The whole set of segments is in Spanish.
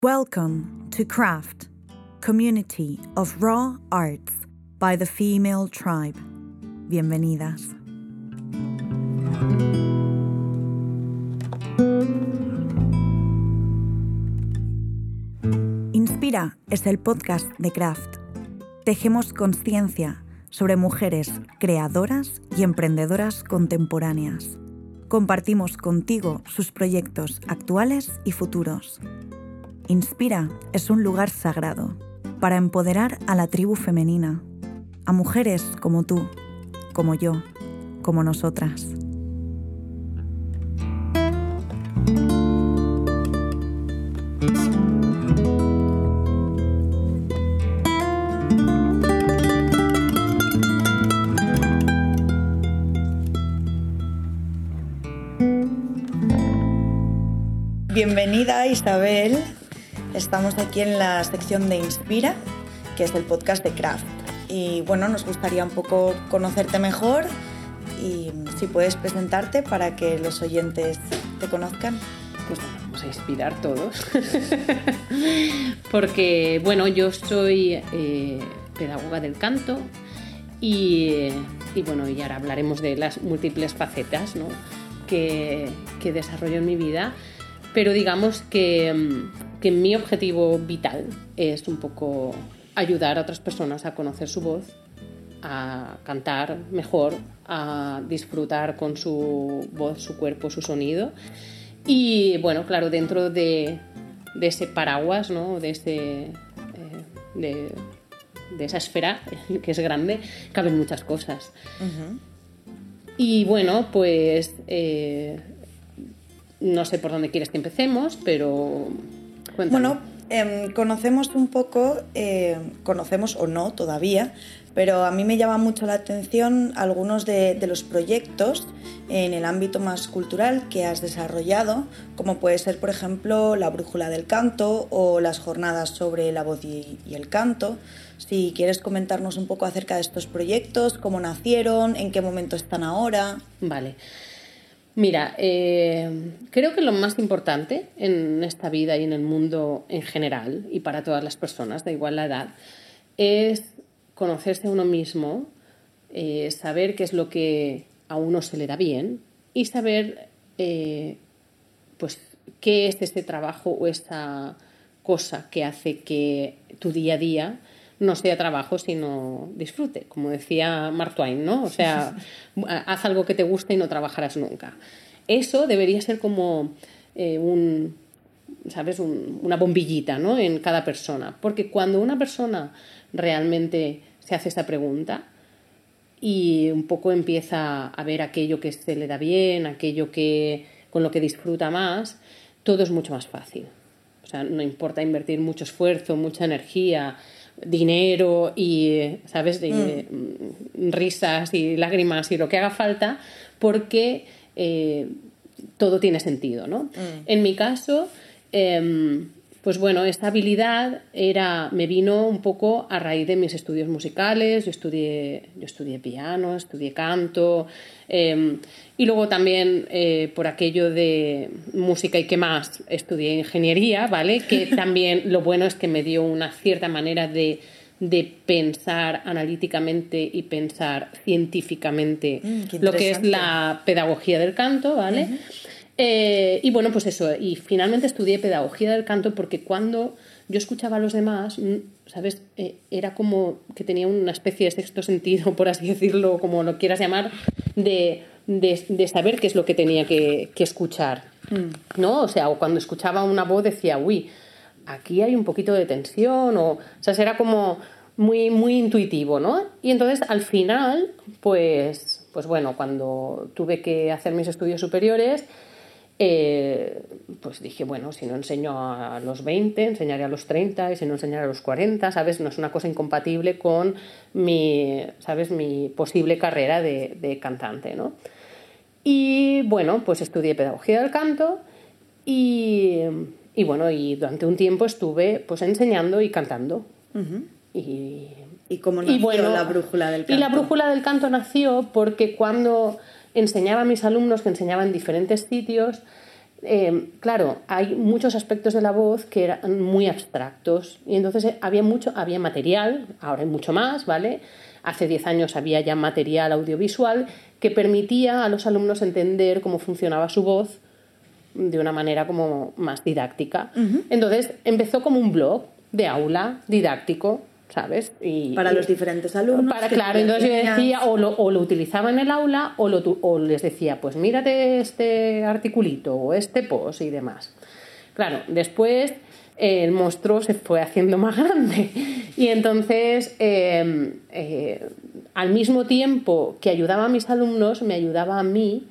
Welcome to Craft, community of raw arts by the female tribe. Bienvenidas. Inspira es el podcast de Craft. Tejemos conciencia sobre mujeres creadoras y emprendedoras contemporáneas. Compartimos contigo sus proyectos actuales y futuros. Inspira es un lugar sagrado para empoderar a la tribu femenina, a mujeres como tú, como yo, como nosotras. Bienvenida Isabel, estamos aquí en la sección de Inspira, que es el podcast de Craft. Y bueno, nos gustaría un poco conocerte mejor y si puedes presentarte para que los oyentes te conozcan. Pues vamos a inspirar todos. Porque, bueno, yo soy eh, pedagoga del canto y, y, bueno, y ahora hablaremos de las múltiples facetas ¿no? que, que desarrollo en mi vida pero digamos que, mm, que mi objetivo vital es un poco ayudar a otras personas a conocer su voz, a cantar mejor, a disfrutar con su voz, su cuerpo, su sonido. Y bueno, claro, dentro de, de ese paraguas, ¿no? de, ese, eh, de, de, esa esfera que es grande, caben muchas cosas. Uh -huh. Y bueno, pues eh, no sé por dónde quieres que empecemos, pero cuéntame. Bueno, eh, conocemos un poco, eh, conocemos o no todavía, pero a mí me llama mucho la atención algunos de, de, los proyectos en el ámbito más cultural que has desarrollado, como puede ser, por ejemplo, la Brújula del Canto o las jornadas sobre la voz y, y el canto. Si quieres comentarnos un poco acerca de estos proyectos, cómo nacieron, en qué momento están ahora. Vale. Mira, eh, creo que lo más importante en esta vida y en el mundo en general, y para todas las personas, da igual la edad, es conocerse a uno mismo, eh, saber qué es lo que a uno se le da bien y saber eh, pues, qué es este trabajo o esta cosa que hace que tu día a día no sea trabajo, sino disfrute, como decía Mark Twain, ¿no? O sea, haz algo que te guste y no trabajarás nunca. Eso debería ser como eh, un, ¿sabes? Un, una bombillita, ¿no? En cada persona. Porque cuando una persona realmente se hace esta pregunta y un poco empieza a ver aquello que se le da bien, aquello que con lo que disfruta más, todo es mucho más fácil. O sea, no importa invertir mucho esfuerzo, mucha energía, dinero y, ¿sabes?, de, mm. risas y lágrimas y lo que haga falta, porque eh, todo tiene sentido, ¿no? Mm. En mi caso, eh, pues bueno, esta habilidad era, me vino un poco a raíz de mis estudios musicales, yo estudié, yo estudié piano, estudié canto, eh, y luego también eh, por aquello de música y qué más, estudié ingeniería, ¿vale? Que también lo bueno es que me dio una cierta manera de, de pensar analíticamente y pensar científicamente mm, lo que es la pedagogía del canto, ¿vale? Uh -huh. Eh, y bueno, pues eso, y finalmente estudié pedagogía del canto porque cuando yo escuchaba a los demás, ¿sabes? Eh, era como que tenía una especie de sexto sentido, por así decirlo, como lo quieras llamar, de, de, de saber qué es lo que tenía que, que escuchar, mm. ¿no? O sea, o cuando escuchaba una voz decía, uy, aquí hay un poquito de tensión, o, o sea, era como muy, muy intuitivo, ¿no? Y entonces al final, pues, pues bueno, cuando tuve que hacer mis estudios superiores, eh, pues dije, bueno, si no enseño a los 20, enseñaré a los 30, y si no enseñaré a los 40, ¿sabes? No es una cosa incompatible con mi, ¿sabes? Mi posible carrera de, de cantante, ¿no? Y bueno, pues estudié pedagogía del canto y, y, bueno, y durante un tiempo estuve pues enseñando y cantando. Uh -huh. Y, ¿Y cómo nació y bueno, la brújula del canto? Y la brújula del canto nació porque cuando enseñaba a mis alumnos que enseñaba en diferentes sitios, eh, claro, hay muchos aspectos de la voz que eran muy abstractos y entonces eh, había mucho, había material, ahora hay mucho más, ¿vale? Hace 10 años había ya material audiovisual que permitía a los alumnos entender cómo funcionaba su voz de una manera como más didáctica. Entonces empezó como un blog de aula didáctico, ¿sabes? Y, para los diferentes alumnos. Para, claro, entonces yo decía, o lo, o lo, utilizaba en el aula, o, lo, o les decía, pues mírate este articulito, o este post y demás. Claro, después el monstruo se fue haciendo más grande. Y entonces, em, eh, al mismo tiempo que ayudaba a mis alumnos, me ayudaba a mí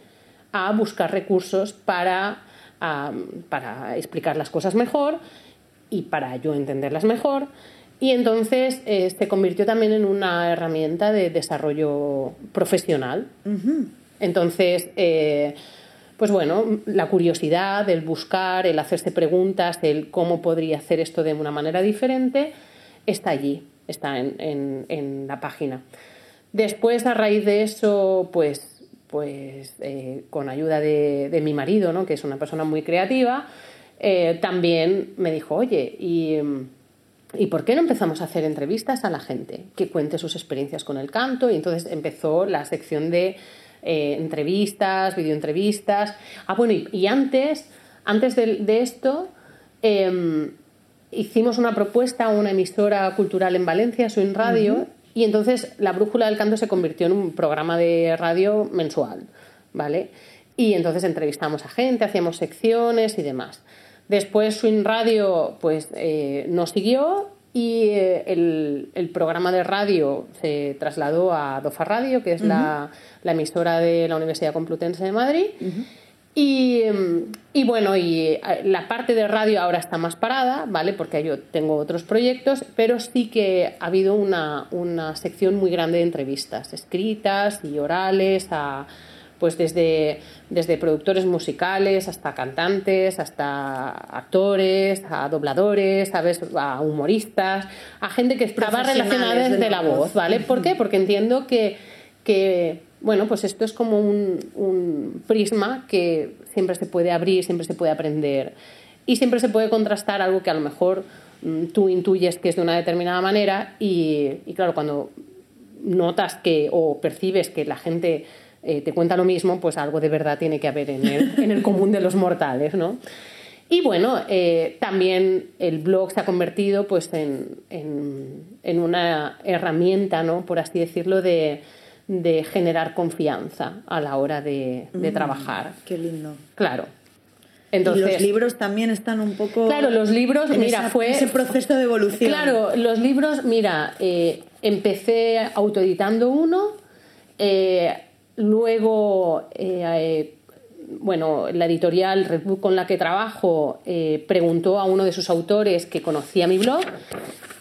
a buscar recursos para, para explicar las cosas mejor y para yo entenderlas mejor. Y entonces eh, se convirtió también en una herramienta de desarrollo profesional. Entonces, eh, pues bueno, la curiosidad, el buscar, el hacerse preguntas, el cómo podría hacer esto de una manera diferente, está allí, está en, la página. Después, a raíz de eso, pues, pues eh, con ayuda de, mi marido, ¿no? que es una persona muy creativa, también me dijo, oye, y ¿Y por qué no empezamos a hacer entrevistas a la gente que cuente sus experiencias con el canto? Y entonces empezó la sección de eh, entrevistas, videoentrevistas. Ah, bueno, y, antes, antes de, esto, em, hicimos una propuesta a una emisora cultural en Valencia, Swing Radio, y entonces la Brújula del Canto se convirtió en un programa de radio mensual, ¿vale? Y entonces entrevistamos a gente, hacíamos secciones y demás. Después Swing Radio pues eh, nos siguió y eh, el, programa de radio se trasladó a DOFA Radio, que es la, emisora de la Universidad Complutense de Madrid. y, bueno, y eh, la parte de radio ahora está más parada, ¿vale? Porque yo tengo otros proyectos, pero sí que ha habido una, una sección muy grande de entrevistas, escritas y orales a pues desde, desde productores musicales hasta cantantes, hasta actores, a dobladores, ¿sabes? a humoristas, a gente que estaba relacionada desde la voz, ¿vale? ¿Por qué? Porque entiendo que, que bueno, pues esto es como un, un, prisma que siempre se puede abrir, siempre se puede aprender y siempre se puede contrastar algo que a lo mejor mm, tú intuyes que es de una determinada manera y, y claro, cuando notas que o percibes que la gente eh, te cuenta lo mismo, pues algo de verdad tiene que haber en el, en el común de los mortales, ¿no? Y bueno, eh, también el blog se ha convertido pues, en, en, una herramienta, ¿no? por así decirlo, de, de generar confianza a la hora de, de mm, trabajar. Qué lindo. Claro. Entonces, y los libros también están un poco. Claro, los libros, mira, fue. Ese proceso de evolución. Claro, los libros, mira, eh, empecé autoeditando uno. Luego, eh, eh, bueno, la editorial con la que trabajo eh, preguntó a uno de sus autores que conocía mi blog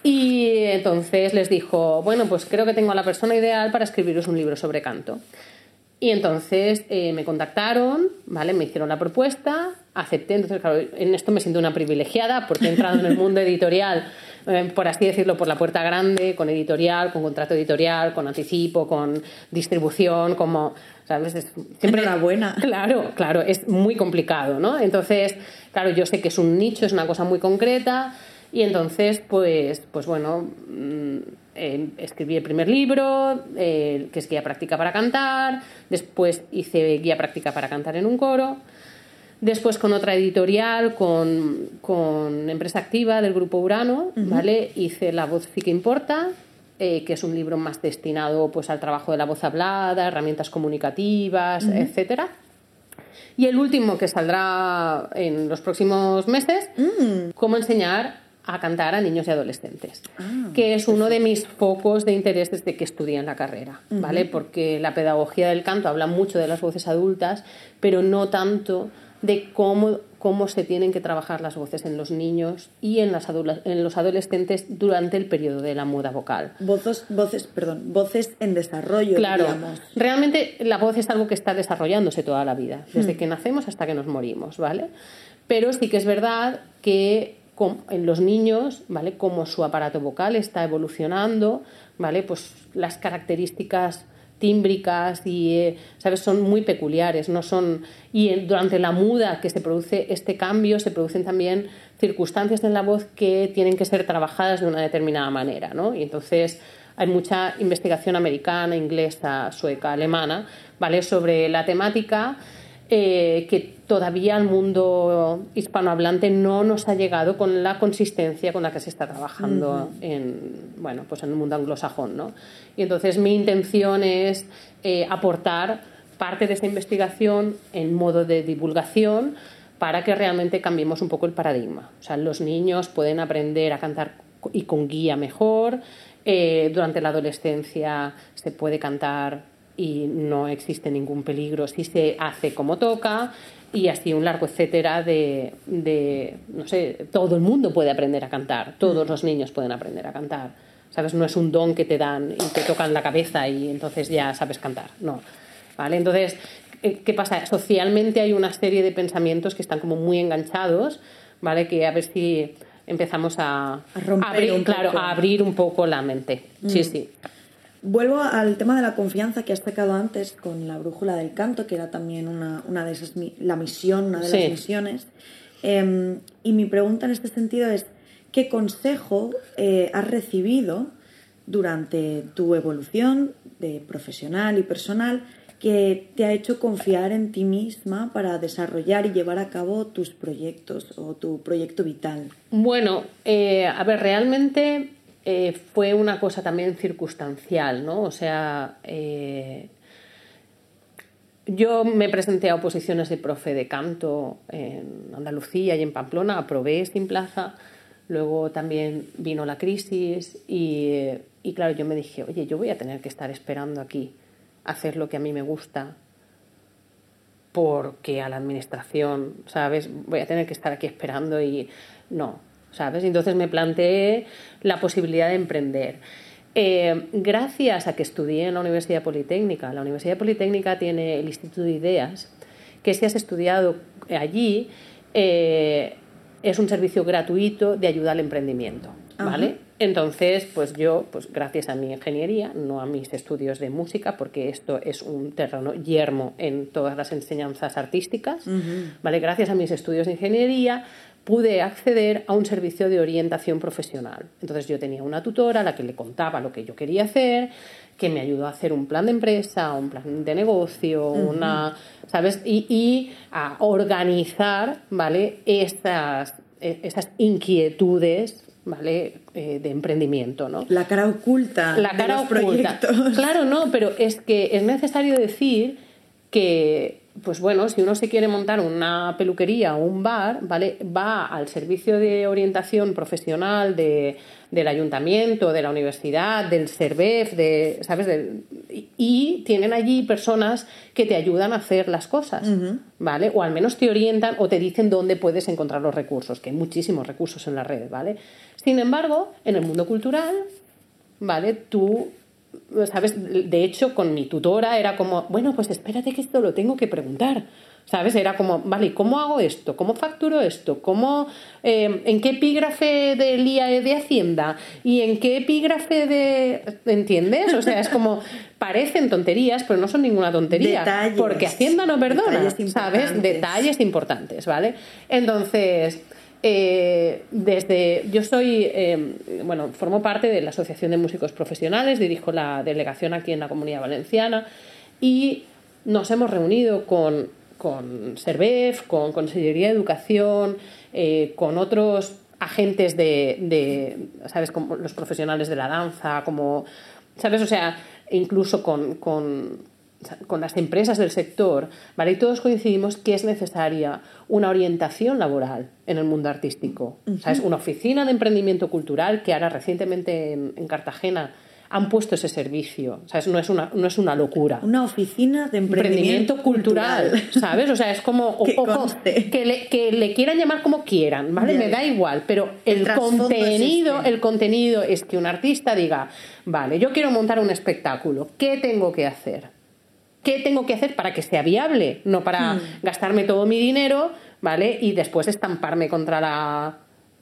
y entonces les dijo, bueno, pues creo que tengo a la persona ideal para escribiros un libro sobre canto. Y entonces me contactaron, ¿vale? Me hicieron la propuesta, acepté. Entonces, claro, en esto me siento una privilegiada porque he entrado en el mundo editorial eh, por así decirlo, por la puerta grande, con editorial, con contrato editorial, con anticipo, con distribución, como, ¿sabes? siempre buena. Claro, claro, es muy complicado, ¿no? Entonces, claro, yo sé que es un nicho, es una cosa muy concreta y entonces, pues, pues bueno, mm, eh, escribí el primer libro, eh, que es guía práctica para cantar, después hice guía práctica para cantar en un coro. Después con otra editorial, con, con Empresa Activa del Grupo Urano, ¿vale? Hice La voz sí que importa, eh, que es un libro más destinado pues, al trabajo de la voz hablada, herramientas comunicativas, etcétera. Y el último que saldrá en los próximos meses, mm. cómo enseñar a cantar a niños y adolescentes, ah, que es uno de mis focos de interés desde que estudié en la carrera, ¿vale? Porque la pedagogía del canto habla mucho de las voces adultas, pero no tanto de cómo, cómo se tienen que trabajar las voces en los niños y en, las en los adolescentes durante el periodo de la muda vocal. Voces, voces, perdón, voces en desarrollo. Claro, realmente la voz es algo que está desarrollándose toda la vida, desde hmm. que nacemos hasta que nos morimos, ¿vale? Pero sí que es verdad que en los niños, ¿vale? Como su aparato vocal está evolucionando, ¿vale? Pues las características tímbricas y, eh, ¿sabes? Son muy peculiares, no son... Y durante la muda que se produce este cambio, se producen también circunstancias en la voz que tienen que ser trabajadas de una determinada manera, ¿no? Y entonces hay mucha investigación americana, inglesa, sueca, alemana, ¿vale? Sobre la temática eh, que todavía al mundo hispanohablante no nos ha llegado con la consistencia con la que se está trabajando en, bueno, pues en el mundo anglosajón. ¿no? Y entonces mi intención es eh, aportar parte de esta investigación en modo de divulgación para que realmente cambiemos un poco el paradigma. O sea, los niños pueden aprender a cantar y con guía mejor. Eh, durante la adolescencia se puede cantar y no existe ningún peligro si se hace como toca y así un largo etcétera de, de, no sé, todo el mundo puede aprender a cantar, todos los niños pueden aprender a cantar, ¿sabes? No es un don que te dan y te tocan la cabeza y entonces ya sabes cantar, no, ¿vale? Entonces, eh, ¿qué pasa? Socialmente hay una serie de pensamientos que están como muy enganchados, ¿vale? Que a ver si empezamos a, abrir, claro, a abrir un poco la mente. Sí, mm. sí. Vuelvo al tema de la confianza que has sacado antes con la brújula del canto, que era también una, una de esas, la misión, una de las misiones. Em, y mi pregunta en este sentido es, ¿qué consejo eh, has recibido durante tu evolución de profesional y personal que te ha hecho confiar en ti misma para desarrollar y llevar a cabo tus proyectos o tu proyecto vital? Bueno, eh, a ver, realmente eh, fue una cosa también circunstancial, ¿no? O sea, eh, yo me presenté a oposiciones de profe de canto en Andalucía y en Pamplona, aprobé sin plaza, luego también vino la crisis y, y claro, yo me dije, oye, yo voy a tener que estar esperando aquí, hacer lo que a mí me gusta, porque a la administración, ¿sabes? Voy a tener que estar aquí esperando y no, ¿sabes? Entonces me planteé la posibilidad de emprender. Eh, gracias a que estudié en la Universidad Politécnica, la Universidad Politécnica tiene el Instituto de Ideas, que si has estudiado allí, eh, es un servicio gratuito de ayuda al emprendimiento, ¿vale? Entonces, pues yo, pues gracias a mi ingeniería, no a mis estudios de música, porque esto es un terreno yermo en todas las enseñanzas artísticas, ¿vale? Gracias a mis estudios de ingeniería, pude acceder a un servicio de orientación profesional. Entonces yo tenía una tutora a la que le contaba lo que yo quería hacer, que me ayudó a hacer un plan de empresa, un plan de negocio, una, ¿sabes? Y, a organizar, ¿vale? Estas, e, esas inquietudes ¿vale? Eh, de emprendimiento, ¿no? La cara oculta. La cara oculta. Claro, no, pero es que es necesario decir que pues bueno, si uno se quiere montar una peluquería o un bar, ¿vale? Va al servicio de orientación profesional de, del ayuntamiento, de la universidad, del CERVEF, de, ¿sabes? y tienen allí personas que te ayudan a hacer las cosas, ¿vale? O al menos te orientan o te dicen dónde puedes encontrar los recursos, que hay muchísimos recursos en la red, ¿vale? Sin embargo, en el mundo cultural, ¿vale? Tú ¿sabes? De hecho, con mi tutora era como, bueno, pues espérate que esto lo tengo que preguntar. ¿Sabes? Era como, vale, ¿cómo hago esto? ¿Cómo facturo esto? ¿Cómo, eh, ¿En qué epígrafe del IAE de Hacienda? ¿Y en qué epígrafe de... ¿Entiendes? O sea, es como, parecen tonterías, pero no son ninguna tontería. Detalles. Porque Hacienda no perdona, ¿sabes? Detalles importantes, ¿vale? Entonces, eh, desde, yo soy, em, bueno, formo parte de la Asociación de Músicos Profesionales, dirijo la delegación aquí en la Comunidad Valenciana y nos hemos reunido con, con Servef, con Consellería de Educación, eh, con otros agentes de, de, ¿sabes?, como los profesionales de la danza, como, ¿sabes? O sea, incluso con, con con las empresas del sector, ¿vale? Y todos coincidimos que es necesaria una orientación laboral en el mundo artístico. Es Una oficina de emprendimiento cultural que ahora recientemente en, Cartagena han puesto ese servicio. ¿Sabes? No, es una, no es una locura. Una oficina de emprendimiento, cultural, ¿Sabes? O sea, es como. que, le, que, le, quieran llamar como quieran, ¿vale? Me da igual. Pero el, contenido, el contenido es que un artista diga, vale, yo quiero montar un espectáculo, ¿qué tengo que hacer? ¿Qué tengo que hacer para que sea viable? No para hmm. gastarme todo mi dinero, ¿vale? Y después estamparme contra la.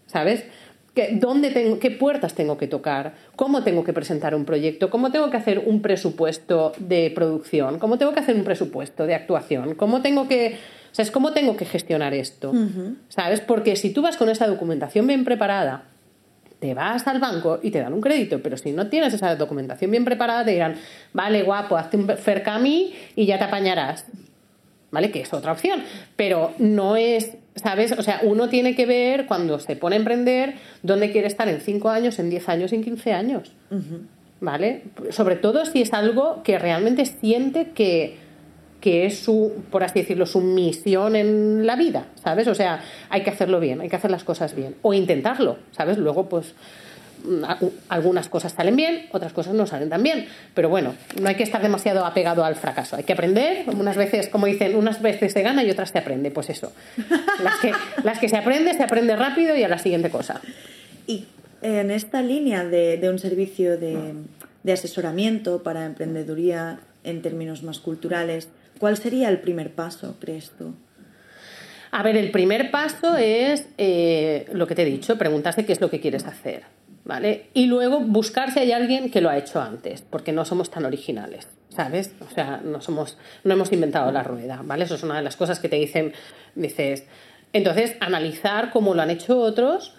¿Sabes? ¿Qué, dónde tengo, ¿Qué puertas tengo que tocar? ¿Cómo tengo que presentar un proyecto? ¿Cómo tengo que hacer un presupuesto de producción? ¿Cómo tengo que hacer un presupuesto de actuación? ¿Cómo tengo que, ¿sabes? ¿Cómo tengo que gestionar esto? ¿Sabes? Porque si tú vas con esa documentación bien preparada, te vas al banco y te dan un crédito, pero si no tienes esa documentación bien preparada, te dirán, vale, guapo, hazte un Fercami y ya te apañarás. ¿Vale? Que es otra opción. Pero no es ¿Sabes? O sea, uno tiene que ver cuando se pone a emprender dónde quiere estar en 5 años, en 10 años, en 15 años. ¿Vale? Sobre todo si es algo que realmente siente que, que es su, por así decirlo, su misión en la vida, ¿sabes? O sea, hay que hacerlo bien, hay que hacer las cosas bien. O intentarlo, ¿sabes? Luego, pues, algunas cosas salen bien, otras cosas no salen tan bien. Pero bueno, no hay que estar demasiado apegado al fracaso. Hay que aprender. Unas veces, como dicen, unas veces se gana y otras se aprende. Pues eso. Las que, las que se aprende, se aprende rápido y a la siguiente cosa. Y en esta línea de, un servicio de, de asesoramiento para emprendeduría en términos más culturales, ¿cuál sería el primer paso, crees tú? A ver, el primer paso es eh, lo que te he dicho, preguntarse qué es lo que quieres hacer. ¿vale? Y luego buscar si hay alguien que lo ha hecho antes, porque no somos tan originales, ¿sabes? O sea, no somos, no hemos inventado la rueda, ¿vale? Eso es una de las cosas que te dicen, dices. Entonces, analizar cómo lo han hecho otros,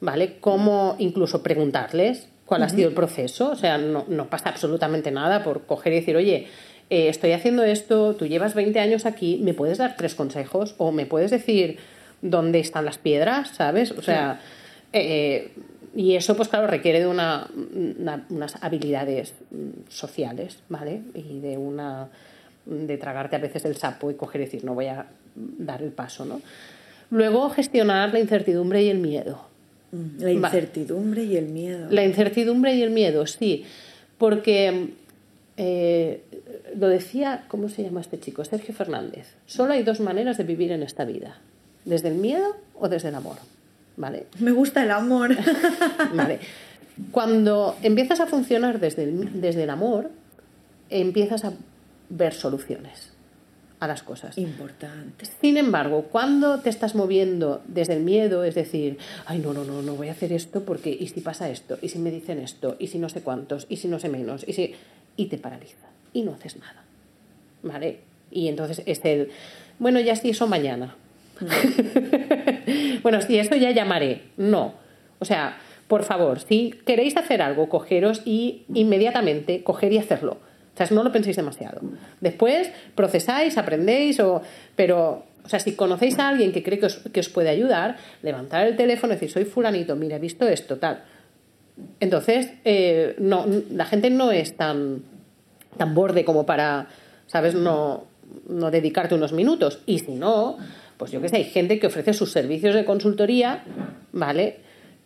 ¿vale? Cómo incluso preguntarles cuál ha sido el proceso, o sea, no, no, pasa absolutamente nada por coger y decir, oye, eh, estoy haciendo esto, tú llevas 20 años aquí, ¿me puedes dar tres consejos? O me puedes decir dónde están las piedras, ¿sabes? O sea, eh, y eso, pues claro, requiere de una, unas habilidades mm, sociales, ¿vale? Y de una de tragarte a veces el sapo y coger y decir, no voy a dar el paso, ¿no? Luego, gestionar la incertidumbre y el miedo. Mm, la incertidumbre y el miedo. La incertidumbre y el miedo, sí. Porque eh, lo decía, ¿cómo se llama este chico? Sergio Fernández. Solo hay dos maneras de vivir en esta vida. Desde el miedo o desde el amor. Me gusta el amor. vale. Cuando empiezas a funcionar desde el, desde el amor, empiezas a ver soluciones a las cosas. Importante. Sin embargo, cuando te estás moviendo desde el miedo, es decir, ay, no, no, no, no voy a hacer esto porque, ¿y si pasa esto? ¿Y si me dicen esto? ¿Y si no sé cuántos? ¿Y si no sé menos? ¿Y si...? Y te paraliza. Y no haces nada. ¿Vale? Y entonces es el, bueno, ya sí, eso mañana. bueno, si esto ya llamaré. No. O sea, por favor, si queréis hacer algo, cogeros y inmediatamente coger y hacerlo. O sea, no lo penséis demasiado. Después procesáis, aprendéis, o, pero, o sea, si conocéis a alguien que cree que os, que os puede ayudar, levantar el teléfono y decir, soy fulanito, mira, he visto esto, tal. Entonces, eh, no, la gente no es tan, tan borde como para, ¿sabes? No, no dedicarte unos minutos. Y si no, pues yo que sé, hay gente que ofrece sus servicios de consultoría, ¿vale?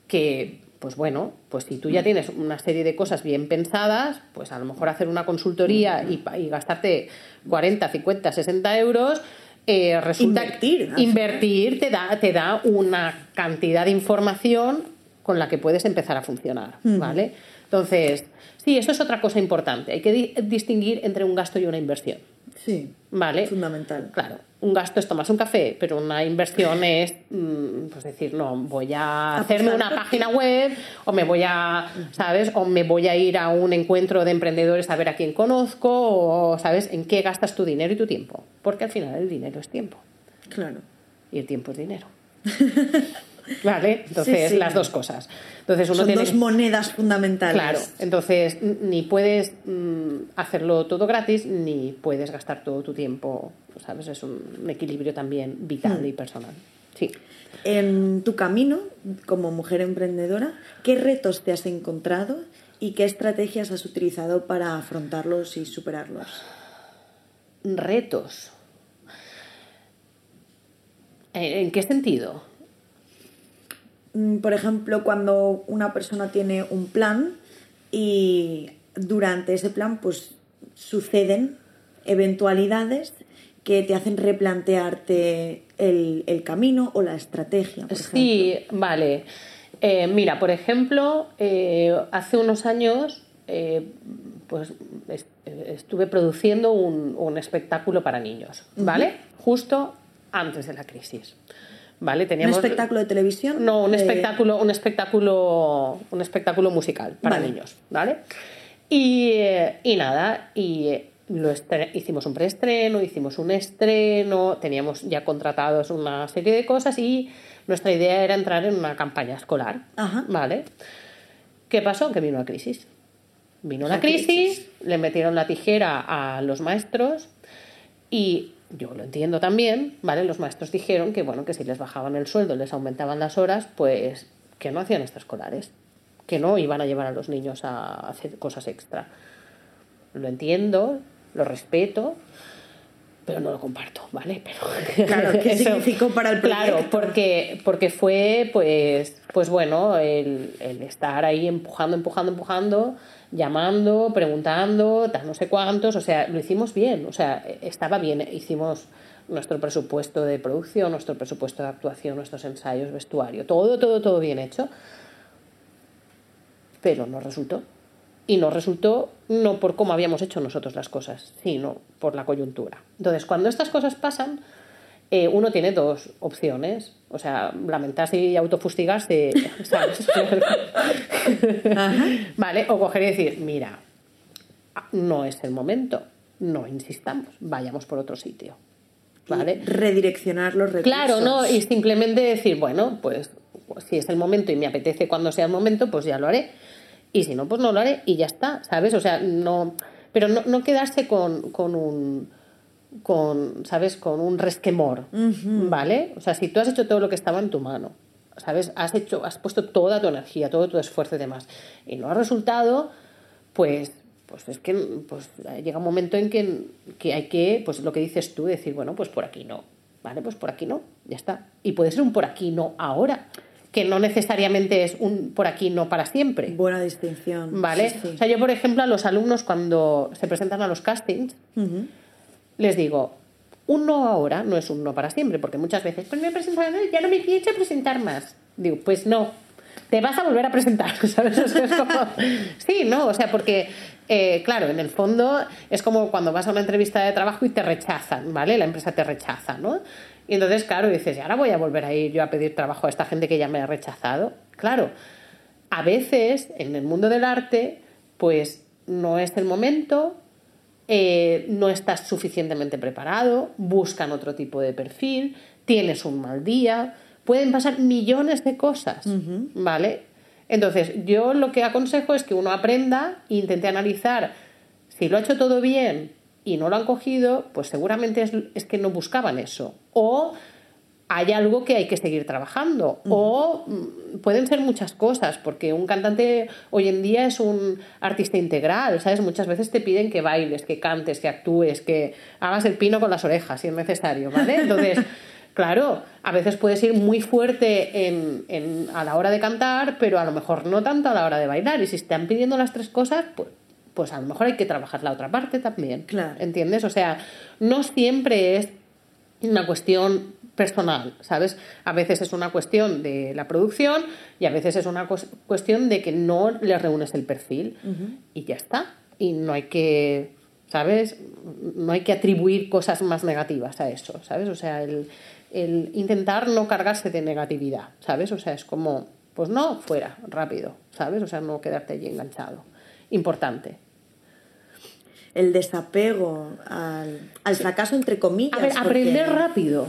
Que, pues bueno, pues si tú ya tienes una serie de cosas bien pensadas, pues a lo mejor hacer una consultoría y, gastarte 40, 50, 60 euros, eh, resulta invertir, invertir te da, te da una cantidad de información con la que puedes empezar a funcionar, ¿vale? Entonces, sí, eso es otra cosa importante. Hay que distinguir entre un gasto y una inversión. Sí. ¿Vale? Fundamental. Claro. Un gasto es tomarse un café, pero una inversión es, mm, pues decir, no, voy a hacerme una página web o me voy a, ¿sabes? O me voy a ir a un encuentro de emprendedores a ver a quién conozco o, ¿sabes? En qué gastas tu dinero y tu tiempo. Porque al final el dinero es tiempo. Claro. Y el tiempo es dinero. ¿Vale? Entonces, las dos cosas. Entonces, uno Son dos monedas fundamentales. Claro, entonces ni puedes mm, hacerlo todo gratis, ni puedes gastar todo tu tiempo, ¿sabes? Es un equilibrio también vital mm. y personal. Sí. En tu camino como mujer emprendedora, ¿qué retos te has encontrado y qué estrategias has utilizado para afrontarlos y superarlos? Retos. ¿En qué sentido? Mm, por ejemplo, cuando una persona tiene un plan y durante ese plan pues suceden eventualidades que te hacen replantearte el, camino o la estrategia. sí, vale. Eh, mira, por ejemplo, eh, hace unos años eh, pues estuve produciendo un, espectáculo para niños, ¿vale? Justo antes de la crisis. ¿Vale? Teníamos, ¿Un espectáculo de televisión? No, un De- espectáculo, un espectáculo, un espectáculo musical para Vale. niños, ¿vale? Y, eh, y nada, y eh, lo hicimos un preestreno, hicimos un estreno, teníamos ya contratados una serie de cosas y nuestra idea era entrar en una campaña escolar, Ajá. ¿vale? ¿Qué pasó? Que vino la crisis. Vino la, La crisis, crisis. le metieron la tijera a los maestros y yo lo entiendo también, ¿vale? Los maestros dijeron que, bueno, que si les bajaban el sueldo, les aumentaban las horas, pues que no hacían extraescolares, que no iban a llevar a los niños a hacer cosas extra. Lo entiendo, lo respeto, pero no lo comparto, ¿vale? Pero Claro, ¿qué eso- significó para el Claro, proyecto? porque, porque fue, pues, pues bueno, el, el estar ahí empujando, empujando, empujando, llamando, preguntando, tal, no sé cuántos, o sea, lo hicimos bien, o sea, estaba bien, hicimos nuestro presupuesto de producción, nuestro presupuesto de actuación, nuestros ensayos, vestuario, todo, todo, todo bien hecho, pero no resultó. Y no resultó no por cómo habíamos hecho nosotros las cosas, sino por la coyuntura. Entonces, cuando estas cosas pasan, eh, uno tiene dos opciones. O sea, lamentarse y autofustigarse, ¿sabes? vale, o coger y decir, mira, no es el momento, no insistamos, vayamos por otro sitio. ¿Vale? Redireccionar los recursos. Claro, ¿no? Y simplemente decir, bueno, pues, pues si es el momento y me apetece cuando sea el momento, pues ya lo haré. Y si no, pues no lo haré y ya está, ¿sabes? O sea, no. Pero no, no quedarse con, con un. Con, ¿sabes? Con un resquemor, ¿vale? O sea, si tú has hecho todo lo que estaba en tu mano, ¿sabes? Has hecho, has puesto toda tu energía, todo tu esfuerzo y demás, y no ha resultado, pues pues es que pues llega un momento en que, que hay que, pues lo que dices tú, decir, bueno, pues por aquí no, ¿vale? Pues por aquí no, ya está. Y puede ser un por aquí no ahora, que no necesariamente es un por aquí no para siempre, Buena distinción. ¿vale? Sí, sí. O sea, yo, por ejemplo, a los alumnos cuando se presentan a los castings. Les digo, un no ahora no es un no para siempre, porque muchas veces, pues me he presentado, ya no me pienso presentar más. Digo, pues no, te vas a volver a presentar, ¿sabes? Sí, no, o sea, porque, eh, claro, en el fondo es como cuando vas a una entrevista de trabajo y te rechazan, ¿vale? La empresa te rechaza, ¿no? Y entonces, claro, dices, y ahora voy a volver a ir yo a pedir trabajo a esta gente que ya me ha rechazado. Claro, a veces en el mundo del arte, pues no es el momento, eh, no estás suficientemente preparado, buscan otro tipo de perfil, tienes un mal día, pueden pasar millones de cosas, ¿vale? Entonces, yo lo que aconsejo es que uno aprenda e intente analizar si lo ha hecho todo bien y no lo han cogido, pues seguramente es, es que no buscaban eso. O hay algo que hay que seguir trabajando. O mm, pueden ser muchas cosas, porque un cantante hoy en día es un artista integral, ¿sabes? Muchas veces te piden que bailes, que cantes, que actúes, que hagas el pino con las orejas, si es necesario, ¿vale? Entonces, claro, a veces puedes ir muy fuerte en, en- a la hora de cantar, pero a lo mejor no tanto a la hora de bailar. Y si están pidiendo las tres cosas, pues, pues a lo mejor hay que trabajar la otra parte también. Claro. ¿Entiendes? O sea, no siempre es una cuestión personal, ¿sabes? A veces es una cuestión de la producción y a veces es una cues- cuestión de que no le reúnes el perfil y ya está. Y no hay que, ¿sabes? No hay que atribuir cosas más negativas a eso, ¿sabes? O sea, el, el intentar no cargarse de negatividad, ¿sabes? O sea, es como, pues no, fuera, rápido, ¿sabes? O sea, no quedarte allí enganchado. Importante. El desapego al, al fracaso, entre comillas. A ver, porque- aprender rápido,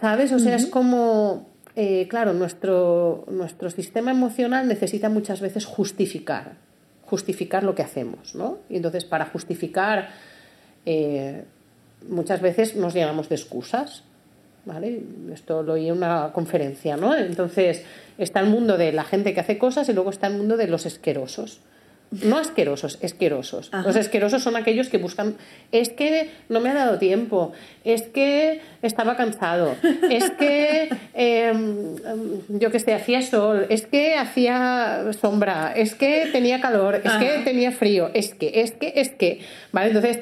¿sabes? O sea, es como, eh, claro, nuestro, nuestro sistema emocional necesita muchas veces justificar, justificar lo que hacemos, ¿no? Y entonces para justificar, eh, muchas veces nos llenamos de excusas, ¿vale? Esto lo oí en una conferencia, ¿no? Entonces está el mundo de la gente que hace cosas y luego está el mundo de los esquerosos. No asquerosos, esquerosos. Ajá. Los asquerosos son aquellos que buscan, es que no me ha dado tiempo, es que estaba cansado, es que eh, yo que sé, hacía sol, es que hacía sombra, es que tenía calor, es que tenía frío, es que, es que, es que. ¿Vale? Entonces,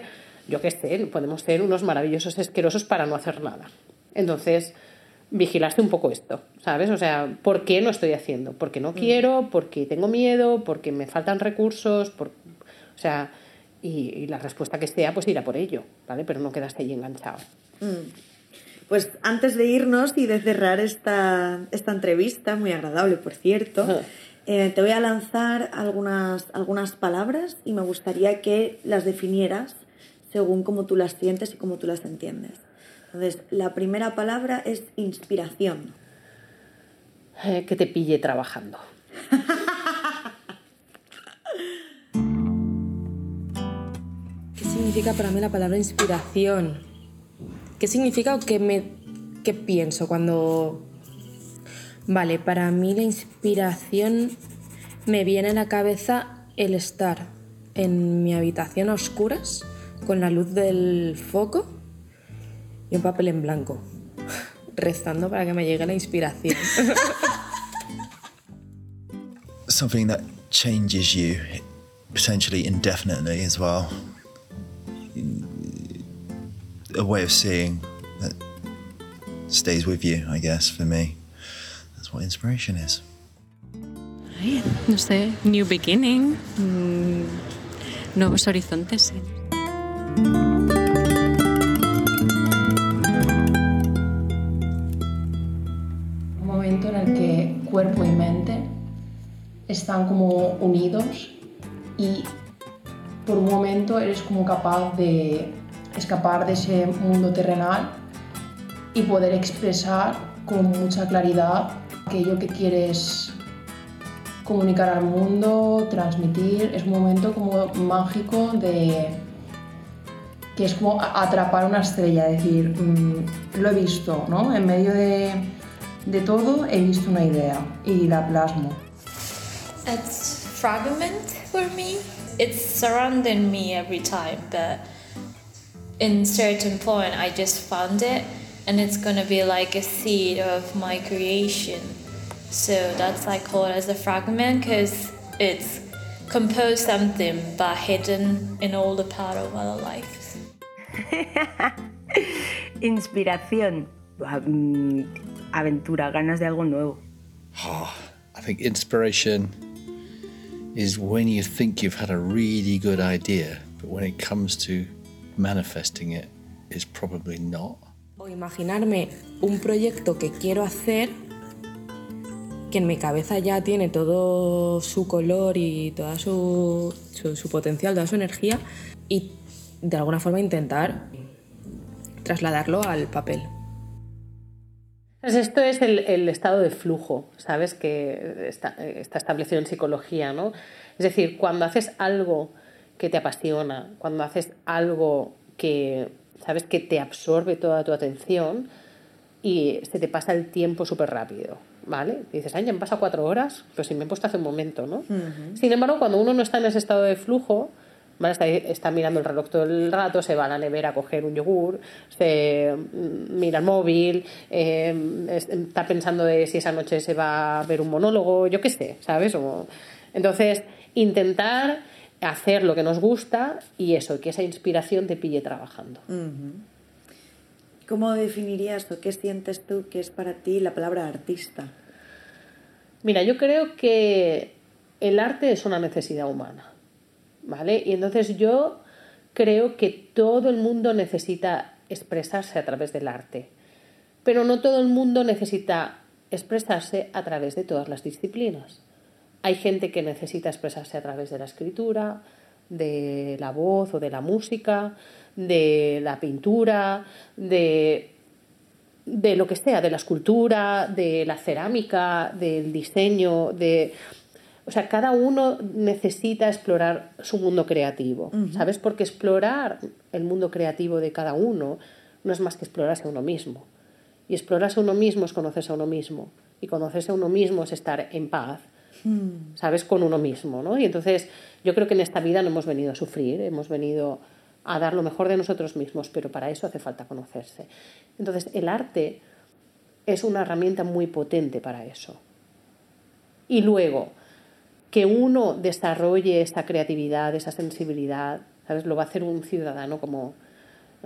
yo que sé, podemos ser unos maravillosos asquerosos para no hacer nada. Entonces, vigilaste un poco esto, ¿sabes? O sea, ¿por qué no estoy haciendo? Porque no quiero, porque tengo miedo, porque me faltan recursos, por... o sea, y, y la respuesta que sea, pues ir a por ello, ¿vale? Pero no quedaste ahí enganchado. Pues antes de irnos y de cerrar esta, esta entrevista, muy agradable por cierto, eh, te voy a lanzar algunas, algunas palabras y me gustaría que las definieras según cómo tú las sientes y cómo tú las entiendes. Entonces, la primera palabra es inspiración. Eh, que te pille trabajando. ¿Qué significa para mí la palabra inspiración? ¿Qué significa o qué, me, qué pienso cuando... Vale, para mí la inspiración me viene a la cabeza el estar en mi habitación a oscuras con la luz del foco y un papel en blanco, rezando para que me llegue la inspiración. Something that changes you potentially indefinitely as well. A way of seeing that stays with you, I guess, for me. That's what inspiration is. No sé, new beginning, mm, nuevos horizontes. Sí. Están como unidos y por un momento eres como capaz de escapar de ese mundo terrenal y poder expresar con mucha claridad aquello que quieres comunicar al mundo, transmitir. Es un momento como mágico de que es como atrapar una estrella, es decir, mm, lo he visto, ¿no? En medio de, de todo he visto una idea y la plasmo. It's fragment for me. It's surrounding me every time, but in certain point I just found it and it's gonna be like a seed of my creation. So that's I call it as a fragment because it's composed something but hidden in all the part of our lives. Inspiración. Mm, Aventura, ganas de algo nuevo. Oh, I think inspiration is when you think you've had a really good idea, but when it comes to manifesting it, it's probably not. O imaginarme un proyecto que quiero hacer que en mi cabeza ya tiene todo su color y toda su, su, su potencial, toda su energía y de alguna forma intentar trasladarlo al papel. Pues esto es el, el, estado de flujo, ¿sabes? Que está, está, establecido en psicología, ¿no? Es decir, cuando haces algo que te apasiona, cuando haces algo que, ¿sabes? Que te absorbe toda tu atención y se te pasa el tiempo súper rápido, ¿vale? Y dices, ay, ya han pasado cuatro horas, pues si me he puesto hace un momento, ¿no? Uh -huh. Sin embargo, cuando uno no está en ese estado de flujo, está, mirando el reloj todo el rato, se va a la nevera a coger un yogur, se mira el móvil, eh, está pensando de si esa noche se va a ver un monólogo, yo qué sé, ¿sabes? O, entonces, intentar hacer lo que nos gusta y eso, que esa inspiración te pille trabajando. ¿Cómo definirías o qué sientes tú que es para ti la palabra artista? Mira, yo creo que el arte es una necesidad humana. ¿Vale? Y entonces yo creo que todo el mundo necesita expresarse a través del arte, pero no todo el mundo necesita expresarse a través de todas las disciplinas. Hay gente que necesita expresarse a través de la escritura, de la voz o de la música, de la pintura, de, de lo que sea, de la escultura, de la cerámica, del diseño, de o sea, cada uno necesita explorar su mundo creativo, uh -huh. ¿sabes? Porque explorar el mundo creativo de cada uno no es más que explorarse a uno mismo. Y explorarse a uno mismo es conocerse a uno mismo. Y conocerse a uno mismo es estar en paz, uh ¿sabes? Con uno mismo, ¿no? Y entonces yo creo que en esta vida no hemos venido a sufrir, hemos venido a dar lo mejor de nosotros mismos, pero para eso hace falta conocerse. Entonces el arte es una herramienta muy potente para eso. Y luego, que uno desarrolle esa creatividad, esa sensibilidad, ¿sabes? Lo va a hacer un ciudadano como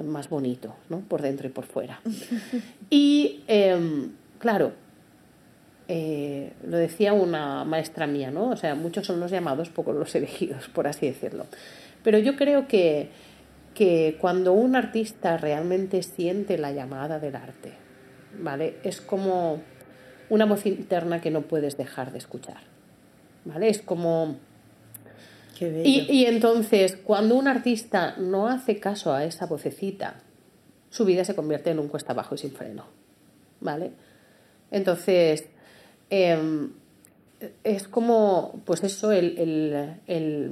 más bonito, ¿no? Por dentro y por fuera. y, eh, claro, eh, lo decía una maestra mía, ¿no? O sea, muchos son los llamados, pocos los elegidos, por así decirlo. Pero yo creo que que cuando un artista realmente siente la llamada del arte, ¿vale? Es como una voz interna que no puedes dejar de escuchar, ¿vale? Es como... Qué bello. Y, y entonces, cuando un artista no hace caso a esa vocecita, su vida se convierte en un cuesta abajo y sin freno, ¿vale? Entonces, em, es como, pues eso, el, el- el,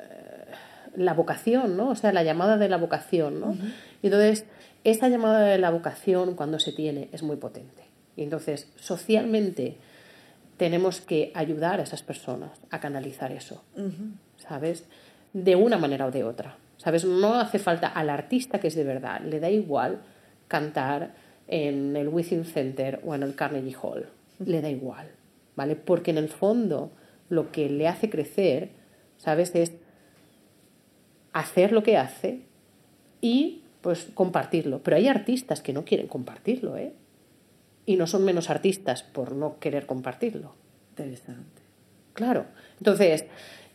eh, la vocación, ¿no? O sea, la llamada de la vocación, ¿no? Y entonces, esa llamada de la vocación, cuando se tiene, es muy potente. Y entonces, socialmente, tenemos que ayudar a esas personas a canalizar eso, ¿sabes? De una manera o de otra, ¿sabes? No hace falta al artista que es de verdad, le da igual cantar en el Within Center o en el Carnegie Hall, le da igual, ¿vale? Porque en el fondo lo que le hace crecer, ¿sabes? Es hacer lo que hace y pues compartirlo. Pero hay artistas que no quieren compartirlo, ¿eh? Y no son menos artistas por no querer compartirlo. Interesante. Claro. Entonces,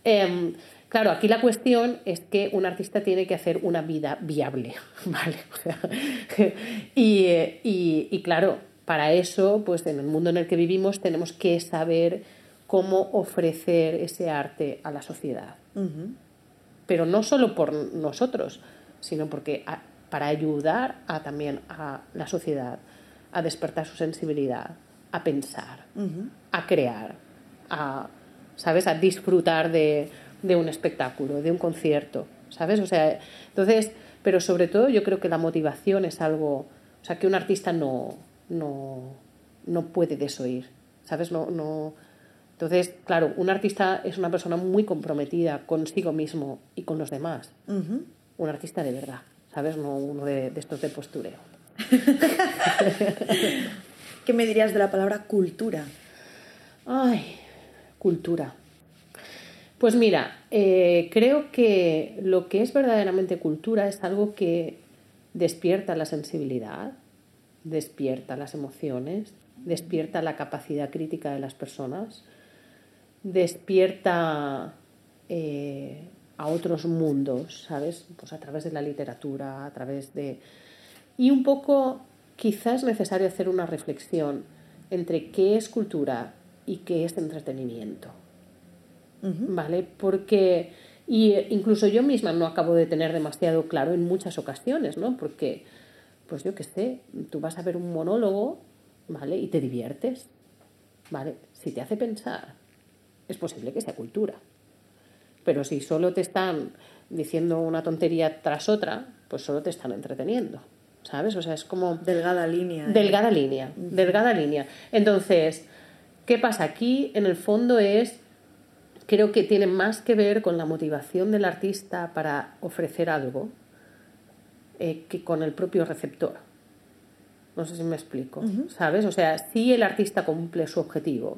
em, claro, aquí la cuestión es que un artista tiene que hacer una vida viable, ¿vale? O sea, y, eh, y- y claro, para eso, pues en el mundo en el que vivimos tenemos que saber cómo ofrecer ese arte a la sociedad. Pero no solo por nosotros, sino porque a- para ayudar a, también a la sociedad a despertar su sensibilidad, a pensar, a crear, a, ¿sabes? A disfrutar de, de un espectáculo, de un concierto, ¿sabes? O sea, entonces, pero sobre todo yo creo que la motivación es algo, o sea, que un artista no, no, no puede desoír, ¿sabes? No, no, entonces, claro, un artista es una persona muy comprometida consigo mismo y con los demás. Un artista de verdad, ¿sabes? No uno de, de estos de postureo. ¿Qué me dirías de la palabra cultura? Ay, cultura. Pues mira, eh, creo que lo que es verdaderamente cultura es algo que despierta la sensibilidad, despierta las emociones, despierta la capacidad crítica de las personas, despierta eh, a otros mundos, ¿sabes? Pues a través de la literatura, a través de... Y un poco quizás es necesario hacer una reflexión entre qué es cultura y qué es entretenimiento. ¿Vale? Porque, y eh, incluso yo misma no acabo de tener demasiado claro en muchas ocasiones, ¿no? Porque, pues yo qué sé, tú vas a ver un monólogo, ¿vale? Y te diviertes, ¿vale? Si te hace pensar, es posible que sea cultura. Pero si solo te están diciendo una tontería tras otra, pues solo te están entreteniendo, ¿sabes? O sea, es como... Delgada línea. ¿eh? Delgada línea, delgada línea. Entonces, ¿qué pasa? Aquí, en el fondo, es. Creo que tiene más que ver con la motivación del artista para ofrecer algo eh, que con el propio receptor. No sé si me explico, ¿sabes? O sea, si el artista cumple su objetivo,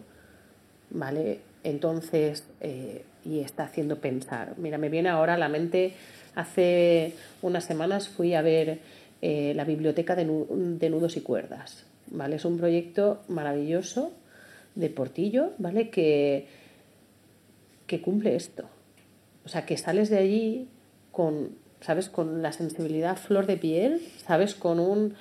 ¿vale? Entonces, eh, y está haciendo pensar. Mira, me viene ahora a la mente, hace unas semanas fui a ver eh, la biblioteca de, nu- de nudos y cuerdas, ¿vale? Es un proyecto maravilloso de Portillo, ¿vale? Que, que cumple esto. O sea, que sales de allí con, ¿sabes? Con la sensibilidad flor de piel, ¿sabes? Con un...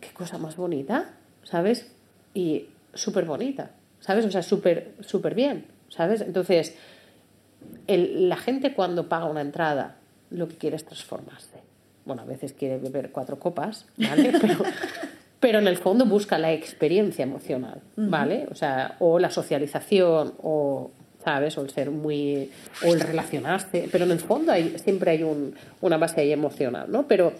Qué cosa más bonita, ¿sabes? Y súper bonita, ¿sabes? O sea, súper, súper bien, ¿sabes? Entonces, la gente cuando paga una entrada lo que quiere es transformarse. Bueno, a veces quiere beber cuatro copas, ¿vale? Pero, pero en el fondo busca la experiencia emocional, ¿vale? O sea, o la socialización, o, ¿sabes? O el ser muy... o el relacionarse, pero en el fondo hay, siempre hay un- una base ahí emocional, ¿no? Pero,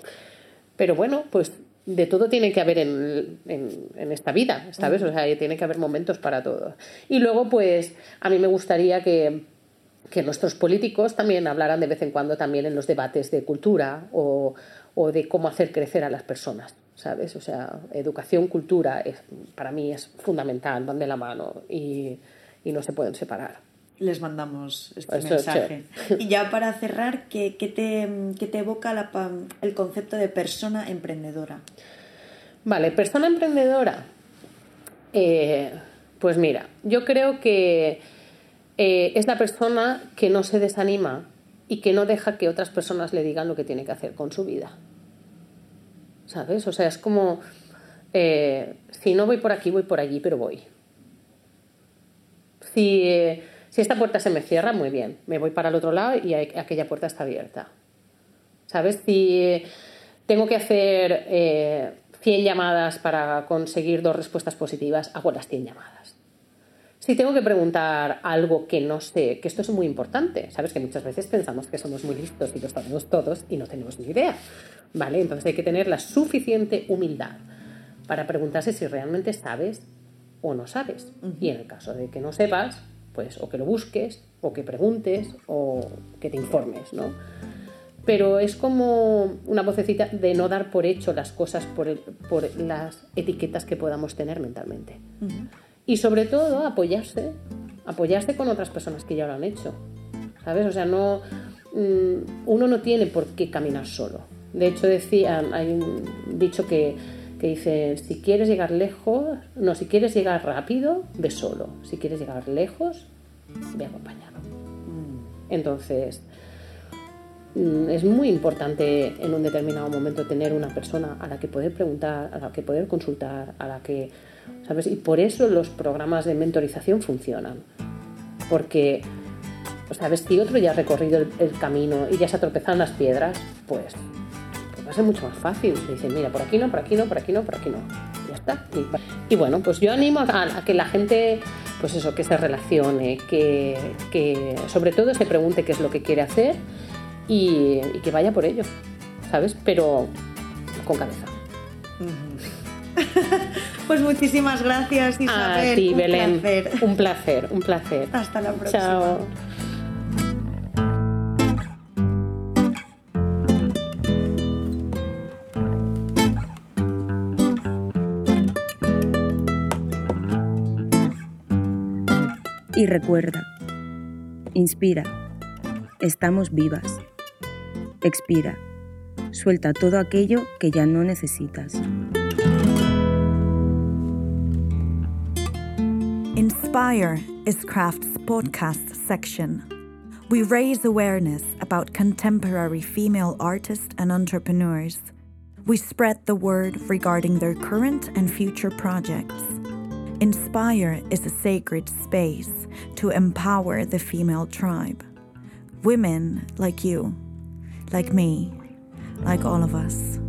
pero bueno, pues de todo tiene que haber en, en, en esta vida, ¿sabes? O sea, tiene que haber momentos para todo. Y luego, pues, a mí me gustaría que, que nuestros políticos también hablaran de vez en cuando también en los debates de cultura o, o de cómo hacer crecer a las personas, ¿sabes? O sea, educación, cultura, es, para mí es fundamental, van de la mano y, y no se pueden separar. Les mandamos este Eso, mensaje. Y ya para cerrar, ¿qué, qué te, qué te evoca la el concepto de persona emprendedora? Vale, persona emprendedora. Eh, pues mira, yo creo que eh, es la persona que no se desanima y que no deja que otras personas le digan lo que tiene que hacer con su vida. ¿Sabes? O sea, es como, eh, si no voy por aquí, voy por allí, pero voy. Si, eh, si esta puerta se me cierra, muy bien, me voy para el otro lado y aquella puerta está abierta. ¿Sabes? Si tengo que hacer eh, 100 llamadas para conseguir dos respuestas positivas, hago las 100 llamadas. Si tengo que preguntar algo que no sé, que esto es muy importante, sabes que muchas veces pensamos que somos muy listos y lo sabemos todos y no tenemos ni idea, ¿vale? Entonces hay que tener la suficiente humildad para preguntarse si realmente sabes o no sabes. Y en el caso de que no sepas, pues o que lo busques, o que preguntes, o que te informes, ¿no? Pero es como una vocecita de no dar por hecho las cosas por, el- por las etiquetas que podamos tener mentalmente. Y sobre todo apoyarse, apoyarse con otras personas que ya lo han hecho. ¿Sabes? O sea, no, mm, uno no tiene por qué caminar solo. De hecho, decía, hay un dicho que, que dice, si quieres llegar lejos, no, si quieres llegar rápido, ve solo. Si quieres llegar lejos, ve acompañado. Entonces, mm, es muy importante en un determinado momento tener una persona a la que poder preguntar, a la que poder consultar, a la que, ¿sabes? Y por eso los programas de mentorización funcionan. Porque, ¿sabes? Si otro ya ha recorrido el, el camino y ya se ha tropezado en las piedras, pues, pues va a ser mucho más fácil. Dicen, mira, por aquí no, por aquí no, por aquí no, por aquí no. Y ya está. Y, y bueno, pues yo animo a, a que la gente, pues eso, que se relacione, que, que sobre todo se pregunte qué es lo que quiere hacer y, y que vaya por ello, ¿sabes? Pero con cabeza. Pues muchísimas gracias, Isabel. a ti, Un Belén. placer. Un placer, un placer. Hasta la próxima. Chao. Y recuerda, inspira, estamos vivas. Expira, suelta todo aquello que ya no necesitas. Inspire is Craft's podcast section. We raise awareness about contemporary female artists and entrepreneurs. We spread the word regarding their current and future projects. Inspire is a sacred space to empower the female tribe. Women like you, like me, like all of us.